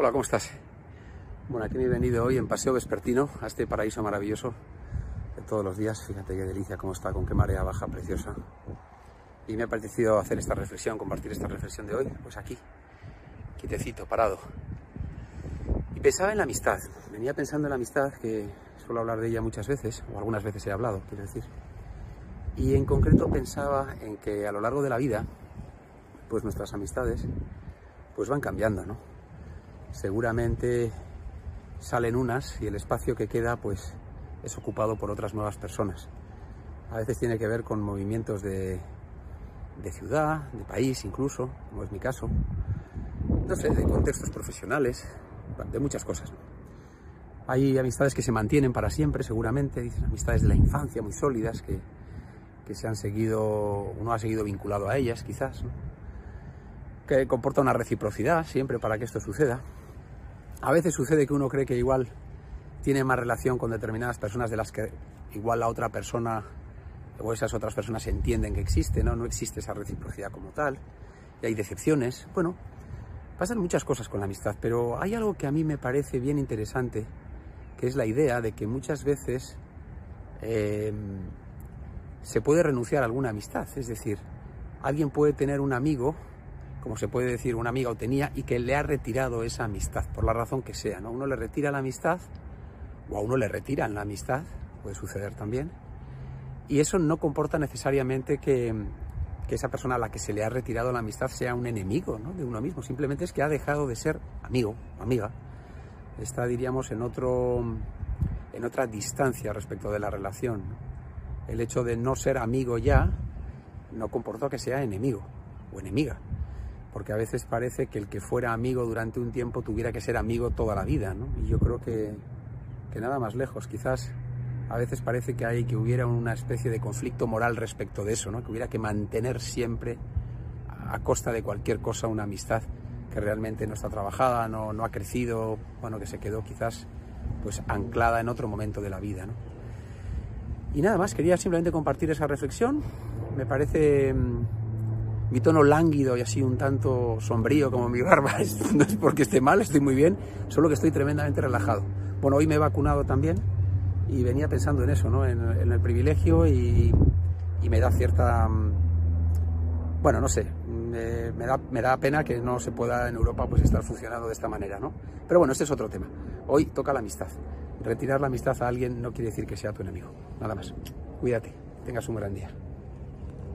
Hola, ¿cómo estás? Bueno, aquí me he venido hoy en paseo vespertino a este paraíso maravilloso de todos los días. Fíjate qué delicia, cómo está, con qué marea baja preciosa. Y me ha parecido hacer esta reflexión, compartir esta reflexión de hoy, pues aquí, quitecito, parado. Y pensaba en la amistad. Venía pensando en la amistad, que suelo hablar de ella muchas veces, o algunas veces he hablado, quiero decir. Y en concreto pensaba en que a lo largo de la vida, pues nuestras amistades, pues van cambiando, ¿no? Seguramente salen unas y el espacio que queda pues es ocupado por otras nuevas personas. A veces tiene que ver con movimientos de, de ciudad, de país incluso, como es mi caso, no sé, de contextos profesionales, de muchas cosas. Hay amistades que se mantienen para siempre, seguramente, dicen amistades de la infancia muy sólidas que, que se han seguido, uno ha seguido vinculado a ellas quizás, que comporta una reciprocidad siempre para que esto suceda. A veces sucede que uno cree que igual tiene más relación con determinadas personas de las que igual la otra persona o esas otras personas entienden que existe, ¿no? No existe esa reciprocidad como tal, y hay decepciones. Bueno, pasan muchas cosas con la amistad, pero hay algo que a mí me parece bien interesante, que es la idea de que muchas veces eh, se puede renunciar a alguna amistad. Es decir, alguien puede tener un amigo como se puede decir, una amiga o tenía y que le ha retirado esa amistad, por la razón que sea. ¿no? Uno le retira la amistad o a uno le retiran la amistad, puede suceder también. Y eso no comporta necesariamente que, que esa persona a la que se le ha retirado la amistad sea un enemigo ¿no? de uno mismo, simplemente es que ha dejado de ser amigo o amiga. Está, diríamos, en, otro, en otra distancia respecto de la relación. El hecho de no ser amigo ya no comporta que sea enemigo o enemiga porque a veces parece que el que fuera amigo durante un tiempo tuviera que ser amigo toda la vida, ¿no? Y yo creo que, que nada más lejos, quizás a veces parece que hay que hubiera una especie de conflicto moral respecto de eso, ¿no? Que hubiera que mantener siempre a costa de cualquier cosa una amistad que realmente no está trabajada, no, no ha crecido, bueno, que se quedó quizás pues anclada en otro momento de la vida, ¿no? Y nada más, quería simplemente compartir esa reflexión. Me parece mm, mi tono lánguido y así un tanto sombrío como mi barba no es porque esté mal, estoy muy bien, solo que estoy tremendamente relajado. Bueno, hoy me he vacunado también y venía pensando en eso, ¿no? en, el privilegio y, me da cierta... Mm, bueno, no sé, me, da, me da pena que no se pueda en Europa pues estar funcionando de esta manera, ¿no? Pero bueno, este es otro tema. Hoy toca la amistad. Retirar la amistad a alguien no quiere decir que sea tu enemigo, nada más. Cuídate, tengas un gran día.